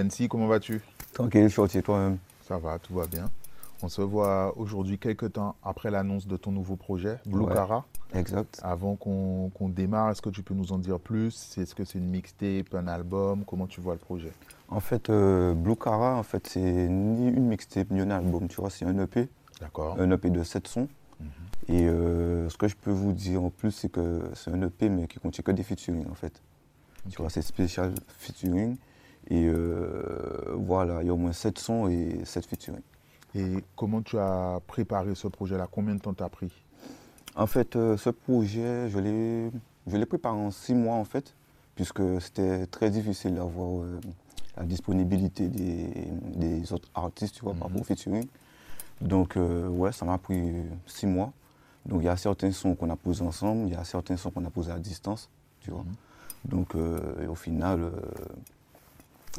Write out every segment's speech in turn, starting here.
Tensi, comment vas-tu? Tranquille, shorty, toi-même. Ça va, tout va bien. On se voit aujourd'hui quelques temps après l'annonce de ton nouveau projet, Blue Ouais. Cara. Exact. Avant qu'on qu'on démarre, est-ce que tu peux nous en dire plus? Est-ce que c'est une mixtape, un album? Comment tu vois le projet? En fait, euh, Blue Cara, en fait, c'est ni une mixtape ni un album, tu vois, c'est un EP, D'accord. un EP de 7 sons. Mhm. Et euh, ce que je peux vous dire en plus, c'est que c'est un EP, mais qui contient que des featuring, en fait. Tu vois, c'est spécial featuring. Et euh, voilà, il y a au moins 7 sons et 7 featuring. Et comment tu as préparé ce projet-là? Combien de temps t'as pris? En fait, euh, ce projet, je l'ai je l'ai préparé en 6 mois, en fait, puisque c'était très difficile d'avoir euh, la disponibilité des, des autres artistes, tu vois, par Mhm. rapport au featuring. Donc, ouais, ça m'a pris 6 mois. Donc, il y a certains sons qu'on a posés ensemble, il y a certains sons qu'on a posés à distance, tu vois. Mhm. Donc, et au final,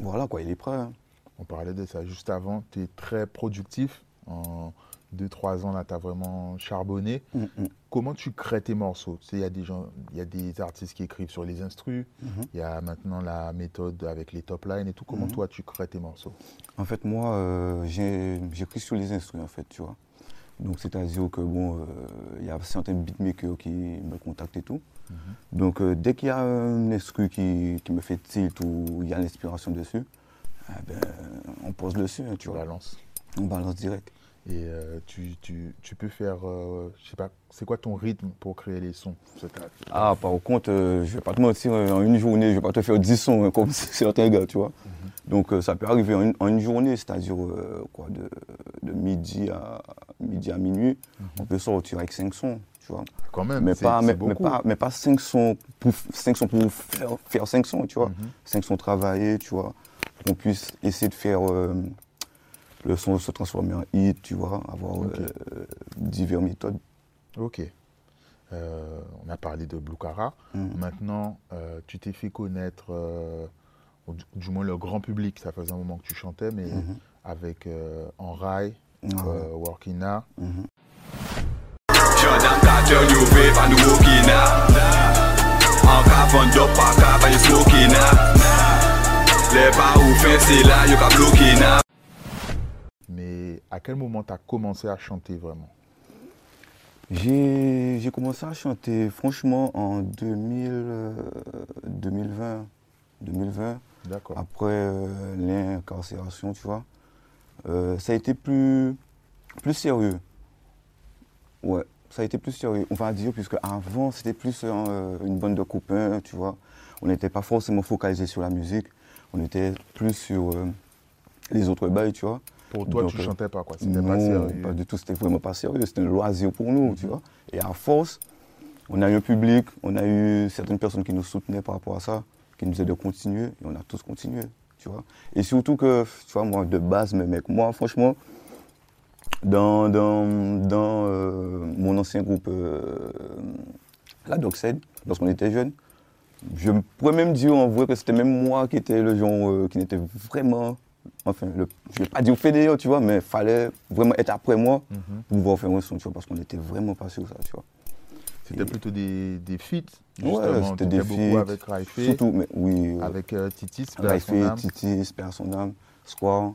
voilà, quoi, il est prêt. hein. On parlait de ça juste avant. Tu es très productif. En 2-3 ans, là, tu as vraiment charbonné. Mm, mm, Comment tu crées tes morceaux? Tu sais, il y a des gens, y a des artistes qui écrivent sur les instrus. mhm. Il y a maintenant la méthode avec les top lines et tout. Comment Mhm. toi, tu crées tes morceaux? En fait, moi, euh, j'écris sur les instruments, en fait, tu vois. Donc, c'est-à-dire que, bon, euh, il y a certains beatmakers qui me contactent et tout. Mhm. Donc, euh, dès qu'il y a un instru qui, qui me fait tilt ou il y a l'inspiration dessus, eh ben, on pose dessus, hein, tu vois. balances. On balance direct. Et euh, tu, tu- tu peux faire, euh, je sais pas, c'est quoi ton rythme pour créer les sons Ah, par contre, euh, je vais pas te mentir, en une journée, je vais pas te faire 10 sons hein, comme certains gars, tu vois. Donc, euh, ça peut arriver en une, en une journée, c'est-à-dire, quoi, de, de midi, à, midi à minuit, on peut sortir avec 5 sons, tu vois. Quand même, mais pas, mais, mais pas, mais pas 5 sons pour, 5 sons pour faire, faire 5 sons, tu vois. 5 sons travaillés, tu vois. Pour qu'on puisse essayer de faire euh, le son se transformer en hit, tu vois. Avoir euh, diverses méthodes. Ok. Euh, on a parlé de Blue Cara. Mhm. Maintenant, tu t'es fait connaître, du, du moins le grand public. Ça faisait un moment que tu chantais, mais Mhm. avec En Rail, Ah ouais. euh, Working Now. You vape and now. En cavant d'op, pas cap, and you smoking now. Les pas ou fin, c'est là, you can bloquer now. Mais à quel moment tu as commencé à chanter vraiment? J'ai j'ai commencé à chanter, franchement, en 2000, euh, 2020. 2020. D'accord. après euh, l'incarcération, tu vois, euh, ça a été plus, plus sérieux. Ouais, ça a été plus on va dire, puisque avant, c'était plus euh, une bande de copains, tu vois. On n'était pas forcément focalisé sur la musique, on était plus sur euh, les autres bails, tu vois. Pour toi, Donc, tu euh, chantais pas quoi C'était pas sérieux. pas du tout, c'était vraiment pas sérieux, c'était un loisir pour nous, tu vois. Et à force, on a eu un public, on a eu certaines personnes qui nous soutenaient par rapport à ça, qui nous disaient de continuer, et on a tous continué, tu vois. Et surtout que, tu vois, moi, de base, mes mecs, moi, franchement, dans, dans, dans euh, mon ancien groupe, euh, la Doxed, lorsqu'on était jeunes, je pourrais même dire en vrai que c'était même moi qui était le genre euh, qui n'était vraiment, enfin, le, je ne vais pas dire fédéral, tu vois, mais il fallait vraiment être après moi Mhm. pour pouvoir faire un son, tu vois, parce qu'on n'était vraiment pas sur ça, tu vois. C'était plutôt des, des feats, Ouais, justement. c'était T'étais des feats. avec Raifé, Surtout, mais oui, euh, avec euh, Titis, Raifé, âme. Titi, Spare son âme, Square.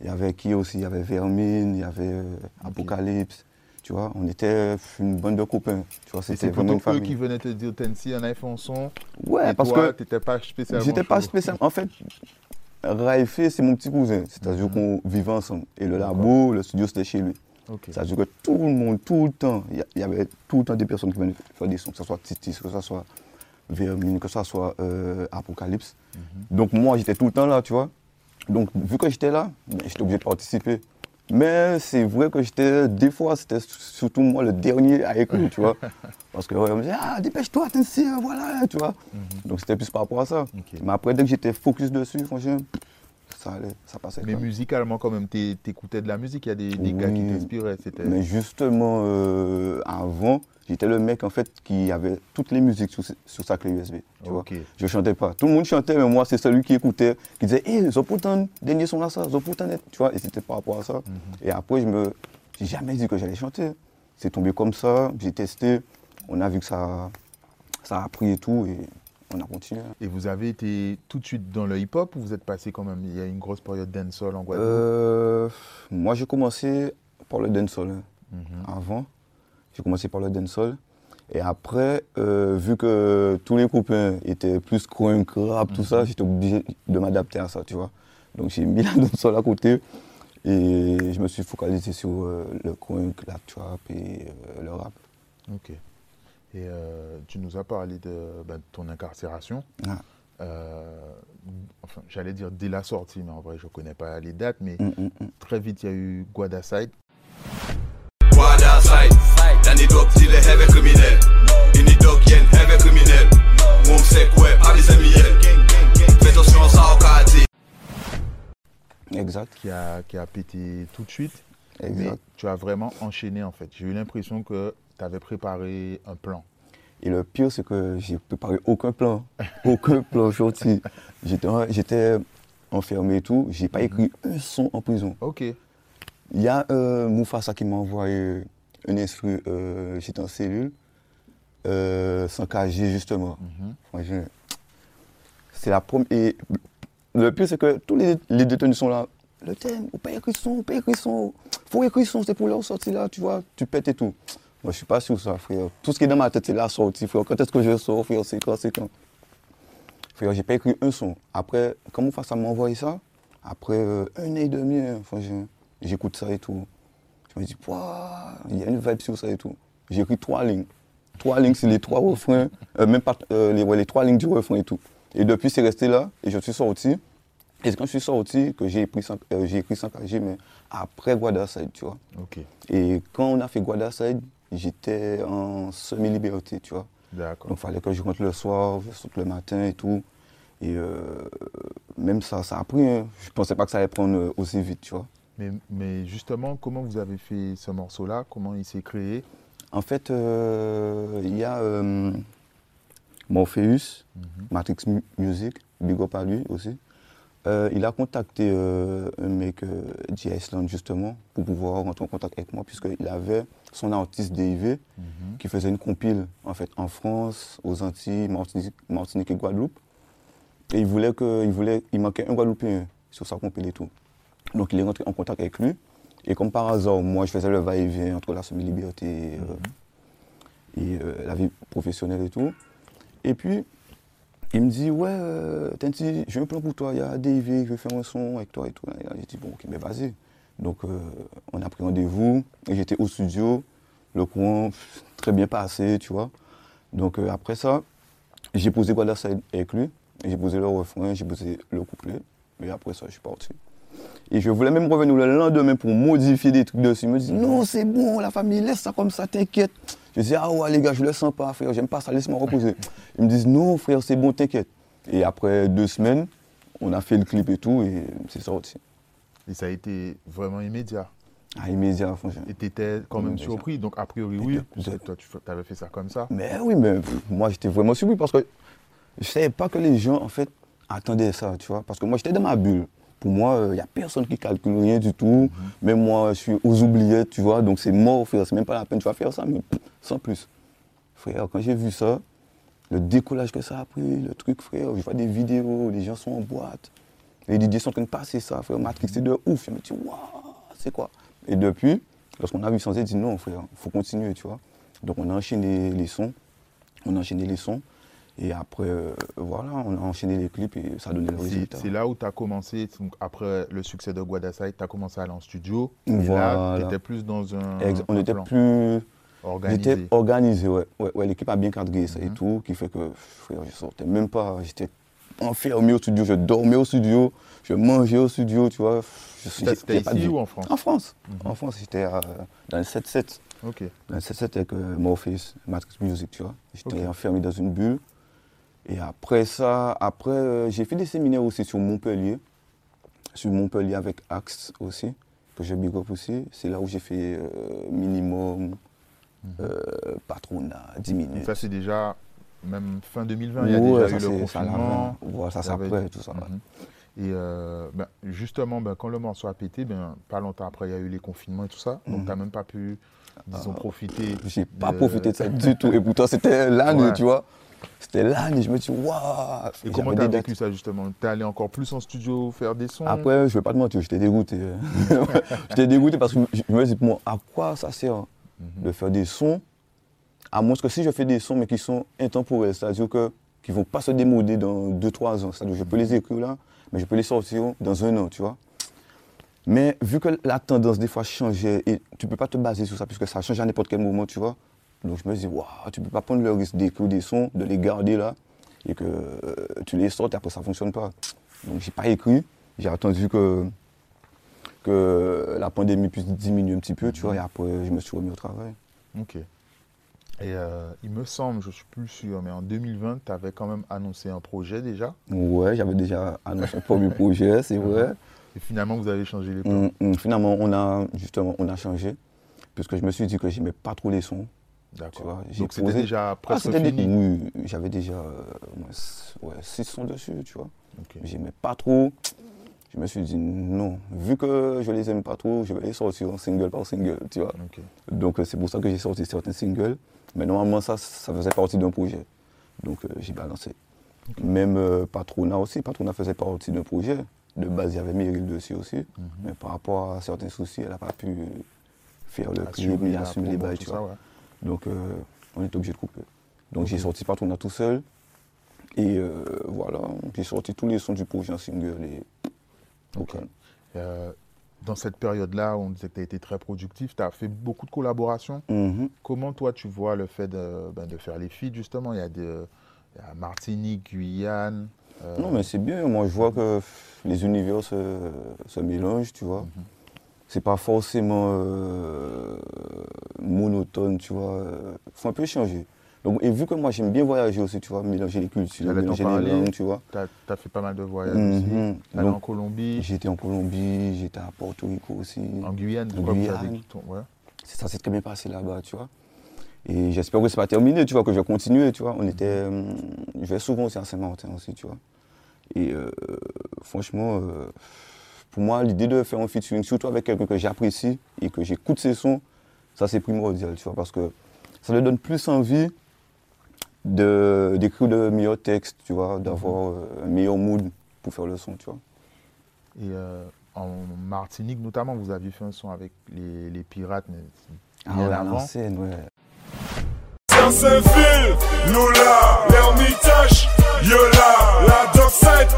Il y avait qui aussi? Il y avait Vermine, il y avait euh, Apocalypse. Tu vois, on était une bande de copains. Tu vois, c'était vraiment une eux famille. qui venaient te dire Tensi, on a fait un son. Ouais, et parce toi, que t'étais pas spécialement. j'étais pas chaud. spécial. En fait, Raifé, c'est mon petit cousin. C'est-à-dire Mhm. qu'on vivait ensemble. Et le labo, le studio, c'était chez lui. C'est-à-dire que tout le monde, tout le temps, il y a- il y, avait tout le temps des personnes qui venaient faire des sons, que ce soit Titis, que ce soit Vermine, que ce soit euh, Apocalypse. Mhm. Donc moi, j'étais tout le temps là, tu vois. Donc vu que j'étais là, j'étais obligé de participer. Mais c'est vrai que j'étais, des fois, c'était surtout moi le dernier à écouter, tu vois. Parce que ouais, on me disait, ah, dépêche-toi, attention, voilà, tu vois. Mhm. Donc c'était plus par rapport à ça. Mais après, dès que j'étais focus dessus, franchement, ça allait, ça passait. Mais musicalement, quand même, t'é- t'écoutais de la musique. Il y a des, des gars qui t'inspiraient. C'était. Mais justement, euh, avant, j'étais le mec en fait qui avait toutes les musiques sur, sur sa clé USB. Tu vois. Ok. Je chantais pas. Tout le monde chantait, mais moi, c'est celui qui écoutait, qui disait Hé, Zopotan, dernier son là, ça, Zopotan, tu vois. Et c'était par rapport à ça. Mhm. Et après, je me. J'ai jamais dit que j'allais chanter. C'est tombé comme ça, j'ai testé, on a vu que ça, ça a pris et tout, et on a continué. Et vous avez été tout de suite dans le hip-hop ou vous êtes passé quand même Il y a une grosse période dancehall en Guadeloupe Euh, moi, j'ai commencé par le dancehall Mhm. avant. J'ai commencé par le dancehall. Et après, euh, vu que tous les copains étaient plus crunk, rap, tout ça, j'étais obligé de m'adapter à ça, tu vois. Donc j'ai mis la dancehall à côté et je me suis focalisé sur euh, le crunk, la trap et euh, le rap. Ok. Et euh, tu nous as parlé de, ben, de ton incarcération. Ah. Euh, enfin, j'allais dire dès la sortie, mais en vrai, je ne connais pas les dates. Mais Mm, mm, mm. très vite, il y a eu Guadaside. Guarda side Dan die dok die le heavy criminel In die dok yen heavy criminel Moum sek ouais, pas les amis Fais attention ça au quartier Exact, qui a, qui a pété tout de suite. Mais exact. tu as vraiment enchaîné en fait. J'ai eu l'impression que tu avais préparé un plan. Et le pire, c'est que j'ai préparé aucun plan. Aucun plan sorti. J'étais, enfermé et tout. J'ai pas écrit un son en prison. Ok. Il y a euh, Moufassa qui m'a envoyé un instru. euh, j'étais en cellule. euh, sans KG, justement. Mhm. C'est la première. Et le pire, c'est que tous les, les détenus sont là. Le thème, on pas écrit son, on pas écrit son. Faut écrire son, c'est pour leur sortie là, tu vois. Tu pètes et tout. Moi, je suis pas sûr ça, frère. Tout ce qui est dans ma tête, c'est la sortie, frère. Quand est-ce que je sors, frère C'est quand, c'est quand? Frère, j'ai pas écrit un son. Après, quand Moufassa m'a envoyé ça, après euh, un an et demi, franchement, j'écoute ça et tout. Je me dis, il y a une vibe sur ça et tout. J'ai écrit trois lignes. Trois lignes, c'est les trois refrains, euh, même pas euh, les, ouais, les trois lignes du refrain et tout. Et depuis, c'est resté là, et je suis sorti. Et c'est quand je suis sorti que j'ai écrit euh, j'ai écrit KG, mais après Guadaside, tu vois. Ok. Et quand on a fait Guadaside, j'étais en semi-liberté, tu vois. D'accord. Donc il fallait que je rentre le soir, je saute le matin et tout. Et euh, même ça, ça a pris. hein. Je pensais pas que ça allait prendre euh, aussi vite, tu vois. Mais, mais justement, comment vous avez fait ce morceau-là? Comment il s'est créé? En fait, euh, il y a euh, Morpheus, Mhm. Matrix Mu- Music, big up à lui aussi. Euh, il a contacté euh, un mec euh, J. Iceland justement pour pouvoir rentrer en contact avec moi puisqu'il avait son artiste DIV Mhm. qui faisait une compile en fait en France, aux Antilles, Martinique, Martinique et Guadeloupe. Et il voulait que, il voulait, il manquait un Guadeloupéen sur sa compile et tout. Donc il est rentré en contact avec lui. Et comme par hasard, moi je faisais le va-et-vient entre la semi-liberté et, euh, et, euh, la vie professionnelle et tout. Et puis il me dit ouais, euh, j'ai un plan pour toi, il y a DIV, je vais faire un son avec toi et tout. J'ai dit bon ok, mais vas-y. Donc euh, on a pris rendez-vous et j'étais au studio, le courant très bien passé, tu vois. Donc euh, après ça, j'ai posé Guadaside avec lui, j'ai posé le refrain, j'ai posé le couplet, et après ça je suis parti. Et je voulais même revenir le lendemain pour modifier des trucs dessus. Il me dit non c'est bon la famille, laisse ça comme ça, t'inquiète. Je dis ah ouais les gars, je le sens pas frère, j'aime pas ça, laisse-moi reposer. Ils me disent non frère c'est bon, t'inquiète. Et après deux semaines, on a fait le clip et tout, et c'est sorti. Et ça a été vraiment immédiat. Ah, immédiat, franchement. Et tu étais quand même Immédiat. surpris. Donc, a priori, oui. Toi, tu avais fait ça comme ça. Mais oui, mais pff, moi j'étais vraiment surpris parce que je savais pas que les gens en fait attendaient ça, tu vois. Parce que moi j'étais dans ma bulle. Pour moi, il n'y a personne qui calcule rien du tout. Même moi, je suis aux oubliettes, tu vois. Donc c'est mort, frère. C'est même pas la peine. Tu vas faire ça, mais sans plus. Frère, quand j'ai vu ça, le décollage que ça a pris, le truc, frère, je vois des vidéos, les gens sont en boîte. Les DJ sont en train de passer ça, frère. Matrix, c'est de ouf. Je me dis, waouh, c'est quoi? Et depuis, lorsqu'on a vu sans dit non, frère, il faut continuer, tu vois. Donc on a enchaîné les sons, on a enchaîné les sons, et après, euh, voilà, on a enchaîné les clips et ça a donné le résultat. c'est là où tu as commencé, donc après le succès de Guadaside, tu as commencé à aller en studio. Et là, Voilà. tu étais plus dans un, Ex- on un était plan plus. organisé. J'étais organisé, ouais. ouais, ouais, L'équipe a bien cadré ça et Mhm. tout, qui fait que frère, je sortais même pas. J'étais enfermé au studio, je dormais au studio, je mangeais au studio, tu vois. C'était ici ou en France? En France. Mhm. En France, j'étais euh, dans le 7-7. Ok. Dans le 7-7 avec euh, Morpheus, Matrix Music, tu vois. J'étais enfermé dans une bulle. Et après ça, après, euh, j'ai fait des séminaires aussi sur Montpellier. Sur Montpellier avec Axe aussi, que je big up aussi. C'est là où j'ai fait euh, minimum, euh, patronat, 10 Donc minutes. ça, c'est déjà, même fin 2020, il y a Ouais, déjà ça, eu le confinement. ça, après, être- tout ça. Mhm. Et euh, ben, justement, ben, quand le morceau a pété, ben, pas longtemps après, il y a eu les confinements et tout ça. Donc, Mhm. tu n'as même pas pu, disons, Ah. profiter. J'ai pas de- profité de ça du tout. Et pourtant, c'était l'année, Ouais. tu vois. C'était l'année, je me dis, waouh Et comment J'avais tu as des dates. vécu ça justement? T'es allé encore plus en studio faire des sons? Après, je vais pas te mentir, j'étais dégoûté. j'étais dégoûté parce que je me dis, moi, à quoi ça sert de faire des sons? À moins que si je fais des sons, mais qui sont intemporels, c'est-à-dire que, qui ne vont pas se démoder dans 2-3 ans. C'est-à-dire que je peux les écrire là, mais je peux les sortir dans un an, tu vois. Mais vu que la tendance des fois changeait, et tu ne peux pas te baser sur ça, puisque ça change à n'importe quel moment, tu vois. Donc je me dis, waouh, tu ne peux pas prendre le risque d'écrire des sons, de les garder là, et que euh, tu les sortes et après ça ne fonctionne pas. Donc j'ai pas écrit, j'ai attendu que, que la pandémie puisse diminuer un petit peu, tu vois, et après je me suis remis au travail. Ok. Et euh, il me semble, je suis plus sûr, mais en 2020, tu avais quand même annoncé un projet déjà? Ouais, j'avais déjà annoncé un premier projet, c'est vrai. Et finalement, vous avez changé les plans? Hum, hum, finalement, on a justement on a changé, puisque je me suis dit que j'aimais pas trop les sons. D'accord. Donc c'était posé- déjà Ah, presque fini. Oui, j'avais déjà euh, au moins s- ouais, six sons dessus, tu vois. Ok. J'aimais pas trop. Je me suis dit non, vu que je les aime pas trop, je vais les sortir en single par single, tu vois. Donc euh, c'est pour ça que j'ai sorti certains singles. Mais normalement ça, ça faisait partie d'un projet. Donc euh, j'ai balancé. Même euh, Patrona aussi, Patrona faisait partie d'un projet. De base, il y avait Meryl dessus aussi. Mhm. Mais par rapport à certains soucis, elle n'a pas pu faire le clip la assumer les bails, tout tu ça, vois. ouais. Donc euh, on est obligé de couper. Donc j'ai sorti Patrona tout seul. Et euh, voilà, j'ai sorti tous les sons du projet en single. Et... Euh, dans cette période-là, on disait que tu as été très productif, tu as fait beaucoup de collaborations. Mhm. Comment toi tu vois le fait de, ben, de faire les feats justement? Il y a, y a Martinique, Guyane. Non, mais c'est bien. Moi, je vois que les univers se, se mélangent, tu vois. Mhm. C'est pas forcément euh, monotone, tu vois. Il faut un peu changer. Donc, et vu que moi, j'aime bien voyager aussi, tu vois, mélanger les cultures, mélanger les langues, tu vois. Tu as, fait pas mal de voyages Mhm. aussi. T'es allé Donc, en Colombie, J'étais en Colombie, j'étais à Porto Rico aussi. en Guyane. En ouais. C'est- Ça s'est très bien passé là-bas, tu vois. Et j'espère que c'est pas terminé, tu vois, que je vais continuer, tu vois. On était, je vais souvent aussi à Saint-Martin aussi, tu vois. Et euh, franchement, euh, pour moi, l'idée de faire un featuring, surtout avec quelqu'un que j'apprécie et que j'écoute ses sons, ça c'est primordial, tu vois, parce que ça lui donne plus envie de- d'écrire de meilleurs textes, tu vois, d'avoir euh, un meilleur mood pour faire le son, tu vois. Et euh, en Martinique notamment, vous aviez fait un son avec les, les pirates, mais Ah bien ouais, à avant. l'ancienne, ouais. Dans Saint-Phil, nous là, l'Hermitage, yo là, la Dockside,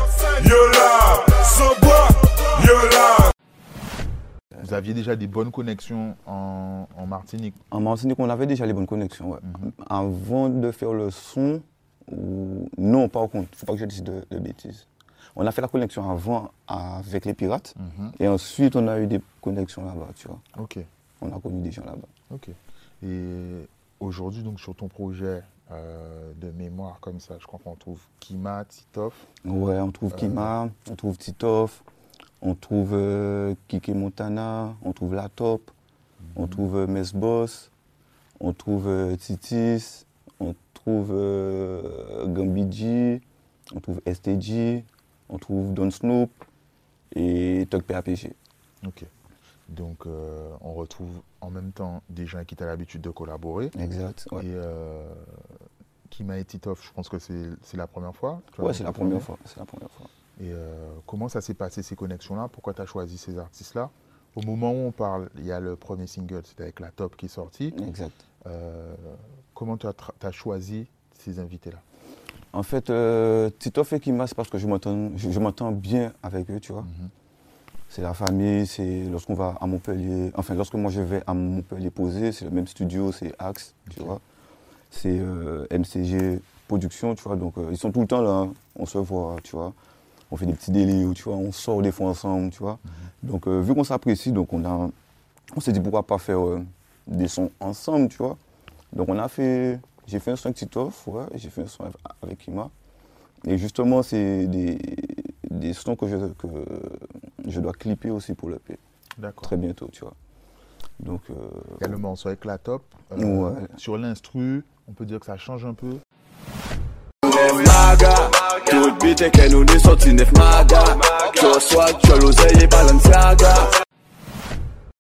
Vous aviez déjà des bonnes connexions en, en Martinique. En Martinique, on avait déjà les bonnes connexions. ouais. Mhm. Avant de faire le son, ou... non, par contre, il ne faut pas que je dise de, de bêtises. On a fait la connexion avant avec les pirates, Mhm. et ensuite on a eu des connexions là-bas, tu vois. Ok, On a connu des gens là-bas. ok. Et aujourd'hui, donc sur ton projet euh, de mémoire comme ça, je crois qu'on trouve Kima, Titoff. Ouais, on trouve Kima, on trouve Titoff, on trouve euh, Kike Montana, on trouve La Top, on trouve euh, Mesboss, on trouve euh, Titis, on trouve euh, Gambidji, on trouve STG, on trouve Don Snoop et Tug PAPG. Ok. Donc euh, on retrouve en même temps des gens qui as l'habitude de collaborer. Exact. Ouais, Et Kima et Titoff, je pense que c'est la première fois. Ouais, c'est la première fois. C'est la première fois. Et euh, comment ça s'est passé ces connexions-là? Pourquoi tu as choisi ces artistes-là? Au moment où on parle, il y a le premier single, c'était avec la top qui est sorti. Exact. Euh, comment tu as, choisi ces invités-là? En fait, euh, Titoff et Kima, c'est parce que je m'entends je, je m'entends bien avec eux, tu vois. Mhm. C'est la famille, c'est lorsqu'on va à Montpellier, enfin lorsque moi je vais à Montpellier poser, c'est le même studio, c'est Axe, tu vois. C'est euh, MCG Production, tu vois, donc ils sont tout le temps là, hein. on se voit, tu vois. On fait des petits délires, tu vois, on sort des fois ensemble, tu vois. Donc euh, vu qu'on s'apprécie, donc on a, on s'est dit pourquoi pas faire euh, des sons ensemble, tu vois. Donc on a fait, j'ai fait un son avec Titoff, ouais, j'ai fait un son avec- Kima. Et justement, c'est des, des sons que je, que je dois clipper aussi pour le P. D'accord. Très bientôt, tu vois. Donc, euh, Il y a le morceau avec la top. Euh, Ouais. Sur l'instru, on peut dire que ça change un peu. Tout bite que nous ni sorti neuf maga Tu reçois, tu as l'oseille et Balenciaga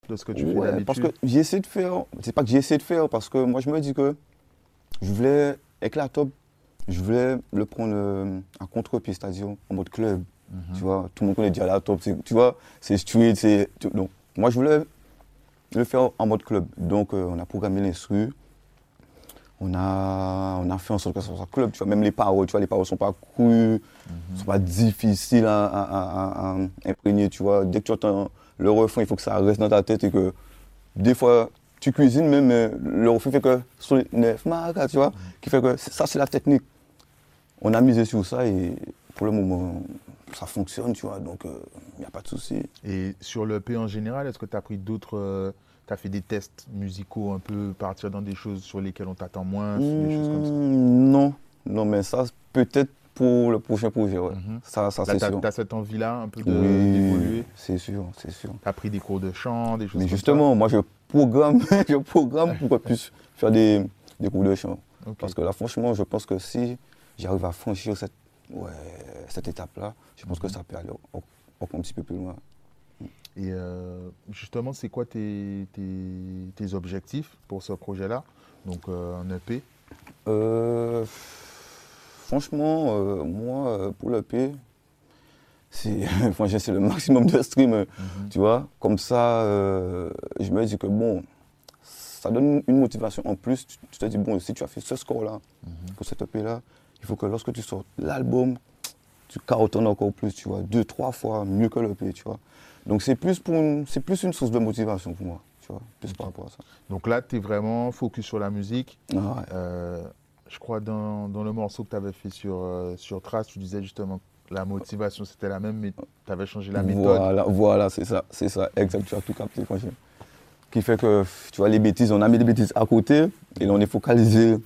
De ce que tu fais ouais, d'habitude. parce que j'ai essayé de faire, c'est pas que j'ai essayé de faire, parce que moi je me dis que je voulais, avec la top, je voulais le prendre euh, à contre-pied, c'est-à-dire en mode club. Mhm. Tu vois, tout le monde connaît déjà la top. c'est- Tu vois, c'est street, c'est. Donc, moi, je voulais le faire en mode club. Donc, euh, on a programmé l'instru. On a, on a fait en sorte que ça soit club. Tu vois, même les paroles, tu vois, les paroles sont pas crues, Mhm. sont pas difficiles à, à- à- à- à imprégner. Tu vois, dès que tu entends le refrain, il faut que ça reste dans ta tête et que des fois, tu cuisines même, mais le refrain fait que sur les neuf marques, tu vois, qui fait que ça, c'est la technique. On a misé sur ça et pour le moment, ça fonctionne, tu vois, donc il n'y a pas de souci. Et sur le P en général, est-ce que tu as pris d'autres. Tu as fait des tests musicaux un peu, partir dans des choses sur lesquelles on t'attend moins, des choses comme ça Hmm, Non, non, mais ça, peut-être pour le prochain projet, ouais. Mhm. Ça, ça c'est sûr. as cette envie-là un peu de- Oui, d'évoluer c'est sûr, c'est sûr. Tu as pris des cours de chant, des choses Mais comme justement, moi, je programme, je programme pour qu'on puisse faire des, des cours de chant. Parce que là, franchement, je pense que si j'arrive à franchir cette, ouais, cette étape-là, je pense que ça peut aller encore un petit peu plus loin. Et euh, justement, c'est quoi tes, tes- tes objectifs pour ce projet-là? Donc euh, un EP Euh, franchement, euh, moi, pour l'EP, c'est le maximum de stream, Mhm. tu vois. Comme ça, je me dis que bon, ça donne une motivation en plus. Tu, tu te dis, bon, si tu as fait ce score-là, Mhm. pour cette EP-là, il faut que lorsque tu sors l'album, tu cartonnes encore plus, tu vois, deux, trois fois mieux que l'EP, tu vois. Donc c'est plus, pour une, c'est plus une source de motivation pour moi, tu vois, plus par rapport à ça. Donc là, tu es vraiment focus sur la musique. Ah ouais. Euh, je crois dans, dans le morceau que tu avais fait sur, euh, sur Trace, tu disais justement que la motivation c'était la même, mais tu avais changé la méthode. Voilà, voilà, c'est ça, c'est ça, exact, tu as tout capté, franchement. Qui fait que, tu vois, les bêtises, on a mis des bêtises à côté et là, on est focalisé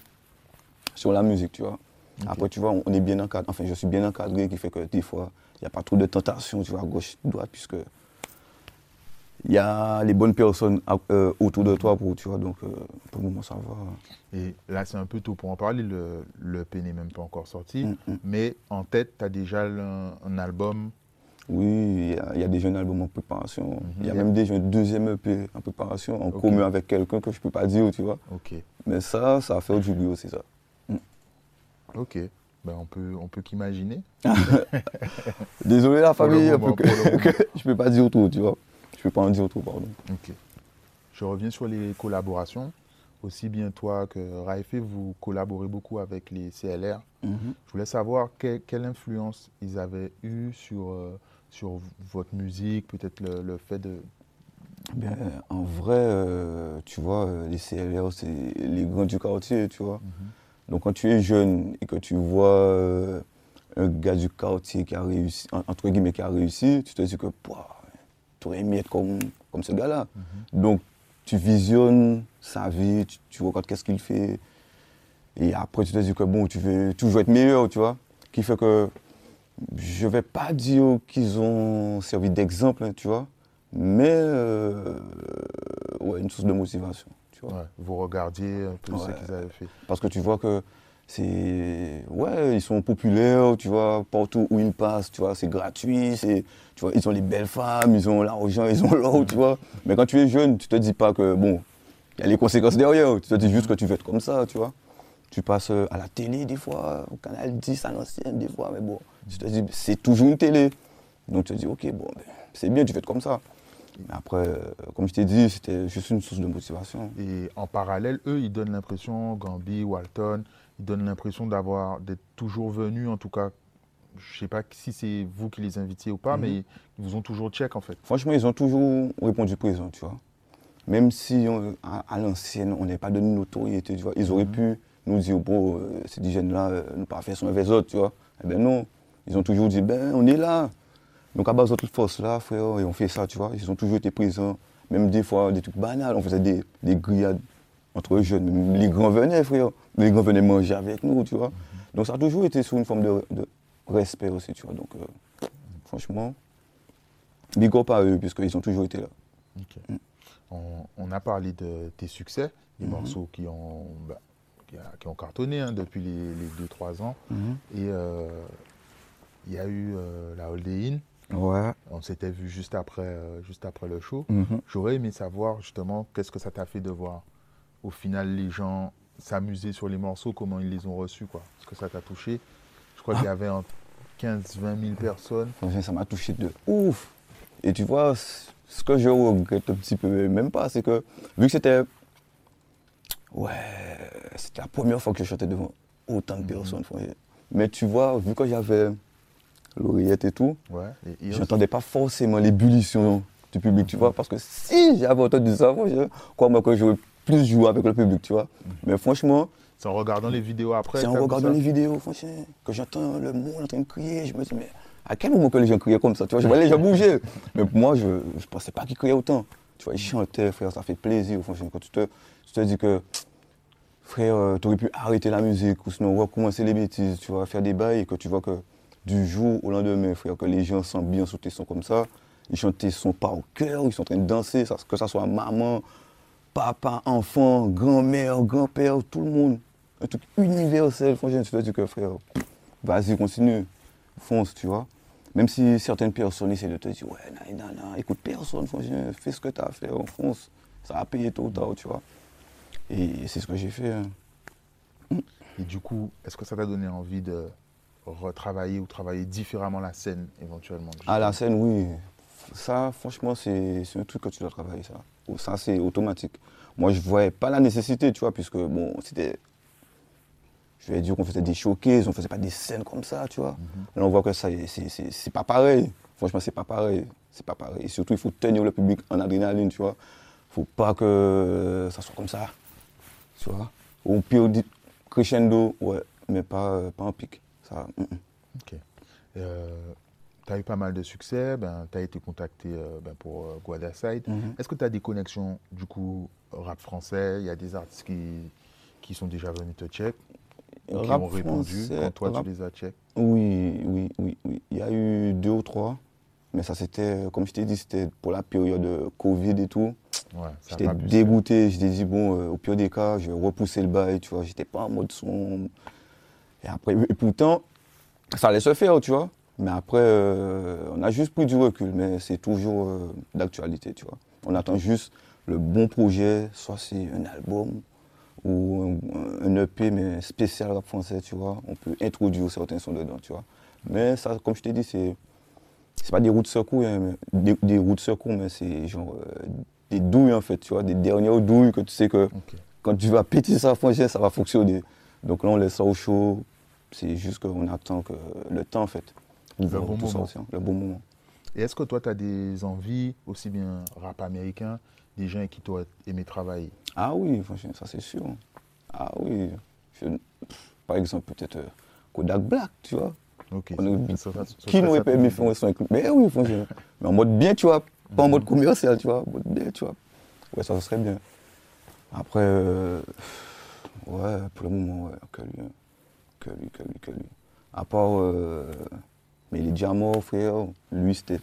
sur la musique, tu vois. Après, tu vois, on est bien encadré, enfin, je suis bien encadré, qui fait que des fois, il n'y a pas trop de tentation, tu vois, à gauche, droite, puisque il y a les bonnes personnes à- euh, autour de toi, pour, tu vois, donc euh, pour le moment, ça va. Et là, c'est un peu tôt pour en parler. Le, le EP n'est même pas encore sorti. Mm, mm. Mais en tête, tu as déjà un, un album. Oui, il y a- y, a des jeunes albums en préparation. Il y a Mhm. même des jeunes deuxième EP en préparation, en commun avec quelqu'un que je ne peux pas dire, tu vois. Mais ça, ça va faire du bruit aussi, ça. Ok. Ben, on peut, on peut qu'imaginer. Désolé la famille, je peux pas dire tout, tu vois. Je peux pas en dire tout, pardon. Ok. Je reviens sur les collaborations. Aussi bien toi que Raifé, vous collaborez beaucoup avec les CLR. Je voulais savoir que- quelle influence ils avaient eu sur, euh, sur votre musique, peut-être le, le fait de... Bien, en vrai, euh, tu vois, euh, les CLR, c'est les grands du quartier, tu vois. Donc quand tu es jeune et que tu vois euh, un gars du quartier qui a réussi, en- entre guillemets, qui a réussi, tu te dis que tu aurais aimé être comme, comme ce gars-là. Donc tu visionnes sa vie, tu, tu regardes qu'est-ce qu'il fait. Et après, tu te dis que bon, tu veux toujours être meilleur, tu vois. Qui fait que je vais pas dire qu'ils ont servi d'exemple, hein, tu vois. Mais euh, ouais, une source de motivation, tu vois. ouais, vous regardiez peu ce qu'ils avaient fait. Parce que tu vois que c'est. Ouais, ils sont populaires, tu vois, partout où ils passent, tu vois, c'est gratuit, c'est. Tu vois, ils ont les belles femmes, ils ont l'argent, ils ont l'or, tu vois. Mais quand tu es jeune, tu te dis pas que, bon, il y a les conséquences derrière. Tu te dis juste que tu veux être comme ça, tu vois. Tu passes euh, à la télé des fois, au canal 10 à l'ancienne des fois, mais bon, tu te dis, c'est toujours une télé. Donc tu te dis, ok, bon, ben, c'est bien, tu veux être comme ça. Mais après, euh, comme je t'ai dit, c'était juste une source de motivation. Et en parallèle, eux, ils donnent l'impression, Gambi, Walton, ils donnent l'impression d'avoir d'être toujours venus, en tout cas, je sais pas si c'est vous qui les invitiez ou pas, Mhm. mais ils vous ont toujours check en fait. Franchement, ils ont toujours répondu présent, tu vois. Même si on- à, à l'ancienne, on n'est pas donné une notoriété, tu vois. Ils auraient pu nous dire, bon, euh, ces jeunes-là, euh, nous pas faire son les autres, tu vois. Eh ben non, ils ont toujours dit, ben on est là. Donc à base de toute force là, frère, et on fait ça, tu vois. Ils ont toujours été présents. Même des fois, des trucs banals, on faisait des, des grillades entre jeunes. Les grands venaient, frère. Les grands venaient manger avec nous, tu vois. Donc ça a toujours été sous une forme de, de respect aussi, tu vois. Donc euh, franchement, big up à eux, puisqu'ils ont toujours été là. On, on a parlé de tes succès, des Mhm. morceaux qui ont, bah, qui, a- qui ont cartonné hein, depuis les 2-3 ans. Et euh, il y a eu euh, la Holiday Inn. Ouais. On s'était vu juste après, juste après le show. Mhm. J'aurais aimé savoir justement qu'est-ce que ça t'a fait de voir au final les gens s'amuser sur les morceaux, comment ils les ont reçus, quoi. Est-ce que ça t'a touché Je crois qu'il y avait 15-20 000 personnes. Franchement, ça m'a touché de ouf. Et tu vois, ce que je regrette un petit peu, même pas, c'est que vu que c'était. Ouais, c'était la première fois que je chantais devant autant de personnes. franchement. Mais tu vois, vu que j'avais l'oreillette et tout, Ouais. J'entendais pas forcément l'ébullition du public, tu vois. Parce que si j'avais entendu ça, franchement, crois-moi que j'aurais plus joué avec le public, tu vois. Mais franchement, c'est en regardant les vidéos après. c'est en regardant ça les vidéos, franchement, que j'entends le monde en train de crier. Je me dis, mais à quel moment que les gens criaient comme ça Tu vois, je voyais les gens bouger. Mais moi, je ne pensais pas qu'ils criaient autant. Tu vois, ils chantaient, frère, ça fait plaisir, franchement. Quand tu te, tu te dis que, frère, tu aurais pu arrêter la musique ou sinon recommencer les bêtises, tu vois, faire des bails et que tu vois que du jour au lendemain, frère, que les gens sentent bien sous tes sons comme ça. Ils chantent tes sons pas au cœur, ils sont en train de danser, que ça soit maman, papa, enfant, grand-mère, grand-père, tout le monde. Un truc universel, franchement, tu te dis que frère, vas-y, continue, fonce, tu vois. Même si certaines personnes essaient de te dire, ouais, non, non, non, écoute personne, franchement, fais ce que tu as à faire, fonce, ça va payer tôt ou tard, tu vois. Et c'est ce que j'ai fait. hein. Et du coup, est-ce que ça t'a donné envie de retravailler ou travailler différemment la scène éventuellement À la scène, oui. Ça, franchement, c'est c'est un truc que tu dois travailler, ça. Ça, c'est automatique. Moi, je voyais pas la nécessité, tu vois, puisque, bon, c'était... Je vais dire qu'on faisait des showcases, on faisait pas des scènes comme ça, tu vois. Là, on voit que ça, c'est- pas pareil. Franchement, c'est pas pareil. C'est pas pareil. Et surtout, il faut tenir le public en adrénaline, tu vois. faut pas que ça soit comme ça, tu vois. Au pire, dit- crescendo, ouais, mais pas, euh, pas en pic. Ça, mm, mm. Ok. Tu as eu pas mal de succès, ben, tu as été contacté euh, ben, pour euh, Guadaside. Mhm. Est-ce que tu as des connexions du coup rap français? Il y a des artistes qui, qui sont déjà venus te check ou qui ont répondu français, quand toi rap- tu les as check? Oui, oui, oui, oui. Il y a eu deux ou trois. Mais ça, c'était, comme je t'ai dit, c'était pour la période de Covid et tout. Ouais, J'étais dégoûté. Je t'ai dit, bon, euh, au pire des cas, je vais repousser le bail, tu vois. J'étais pas en mode son. Et après, et pourtant, ça allait se faire, tu vois. Mais après, euh, on a juste pris du recul. Mais c'est toujours euh, d'actualité, tu vois. On attend juste le bon projet, soit c'est un album ou un, un EP, mais spécial rap français, tu vois. On peut introduire certains sons dedans, tu vois. Mais ça, comme je t'ai dit, c'est. C'est pas des routes secours, hein, mais des, des routes secours, mais c'est genre euh, des douilles en fait, tu vois, des dernières douilles que tu sais que quand tu vas péter ça, franchement, ça va fonctionner. Donc là, on laisse ça au chaud. C'est juste qu'on attend que le temps, en fait. Bon moment. sortir, le bon moment. Et est-ce que toi, tu as des envies, aussi bien rap américain, des gens avec qui tu aurais aimé travailler? Ah oui, franchement, ça c'est sûr. Ah oui. Je- pff, par exemple, peut-être euh, Kodak Black, tu vois. Ok. On est- ça- ça- ça- Qui n'aurait pas aimé faire un son avec Mais oui, franchement. Mais en mode bien, tu vois. Pas en mode commercial, tu vois. En mode bien, tu vois. Ouais, ça, ça serait bien. Après, euh, ouais, pour le moment, ouais, que lui. hein. Que lui, que lui, que lui. À part, euh, mais il est déjà mort, frère. Lui, c'était.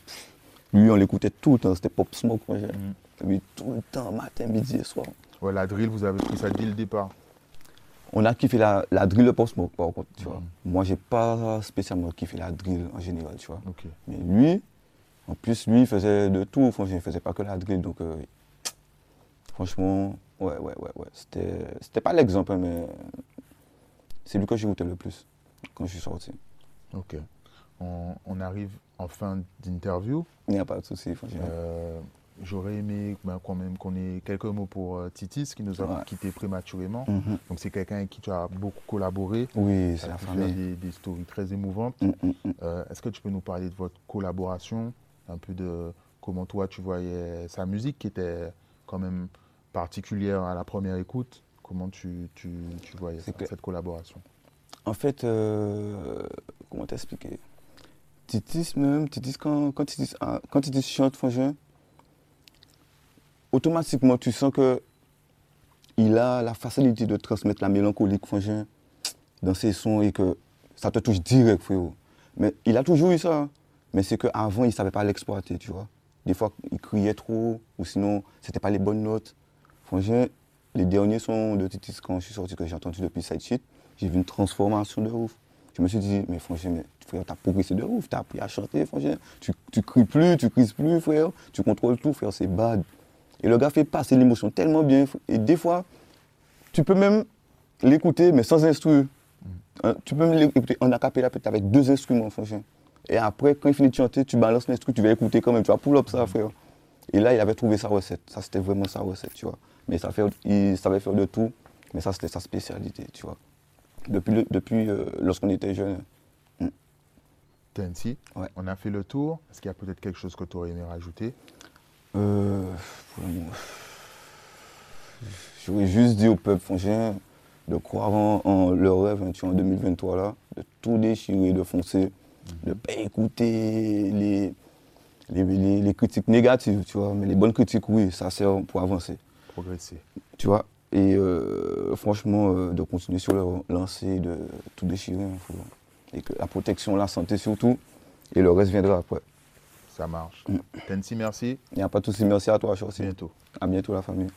Lui, on l'écoutait tout le temps. C'était Pop Smoke, moi. j'ai- Mhm. Lui, tout le temps, matin, midi et soir. Ouais, la drill, vous avez pris ça dès le départ. On a kiffé la, la drill de Pop Smoke, par contre, tu vois. Mhm. Moi, j'ai pas spécialement kiffé la drill en général, tu vois. Mais lui, en plus, lui, il faisait de tout. Franchement, il faisait pas que la drill. Donc, euh, franchement, ouais, ouais, ouais, ouais. C'était, pas l'exemple, mais c'est lui que j'ai goûté le plus quand je suis sorti. Ok. On, on arrive en fin d'interview. Il n'y a pas de souci. Euh, J'aurais aimé ben, quand même qu'on ait quelques mots pour euh, Titis qui nous a Ouais. quitté prématurément. Mhm. Donc c'est quelqu'un avec qui tu as beaucoup collaboré. Oui, Tu c'est la famille. des, des stories très émouvantes. Mm, mm, mm. Euh, Est-ce que tu peux nous parler de votre collaboration, un peu de comment toi tu voyais sa musique qui était quand même particulière à la première écoute Comment tu, tu, tu voyais ça, cette collaboration? En fait, euh, comment t'expliquer? Titis même, Titis, quand, quand, Titis, ah, quand franchement, automatiquement, tu sens que il a la facilité de transmettre la mélancolique, franchement, dans ses sons et que ça te touche direct, frérot. Mais il a toujours eu ça. hein. Mais c'est qu'avant, il ne savait pas l'exploiter, tu vois. Des fois, il criait trop, ou sinon, c'était pas les bonnes notes. Franchement, les derniers sons de Titis, quand je suis sorti, que j'ai entendu depuis Side Shit, j'ai vu une transformation de ouf. Je me suis dit, mais franchement, mais, frère, t'as progressé de ouf, t'as appris à chanter, franchement. Tu, tu cries plus, tu crises plus, frère. Tu contrôles tout, frère, c'est bad. Et le gars fait passer l'émotion tellement bien. Et des fois, tu peux même l'écouter, mais sans instru. Hein, Tu peux même l'écouter en acapella, peut-être avec deux instruments, franchement. Et après, quand il finit de chanter, tu balances l'instru, tu vas écouter quand même, tu vas pull up ça, frère. Et là, il avait trouvé sa recette. Ça, c'était vraiment sa recette, tu vois. Mais ça fait, il savait faire de tout, mais ça, c'était sa spécialité, tu vois. Depuis, le- depuis euh, lorsqu'on était jeune. Tensi, Ouais. on a fait le tour. Est-ce qu'il y a peut-être quelque chose que tu aurais aimé rajouter? Euh, moment, J'aurais juste dit au peuple français de croire en, en leur rêve hein, tu vois, en 2023 là, de tout déchirer, de foncer, de ne pas écouter les, les, les- les critiques négatives, tu vois, mais les bonnes critiques, oui, ça sert pour avancer, Progresser. tu vois. Et euh, franchement, euh, de continuer sur leur lancée, de tout déchirer, hein, faut- et que la protection, la santé surtout, et le reste viendra après. Ça marche. Mm. Tensi, merci. Il n'y a pas de souci, merci à toi, Chorsi. Bientôt. À bientôt la famille.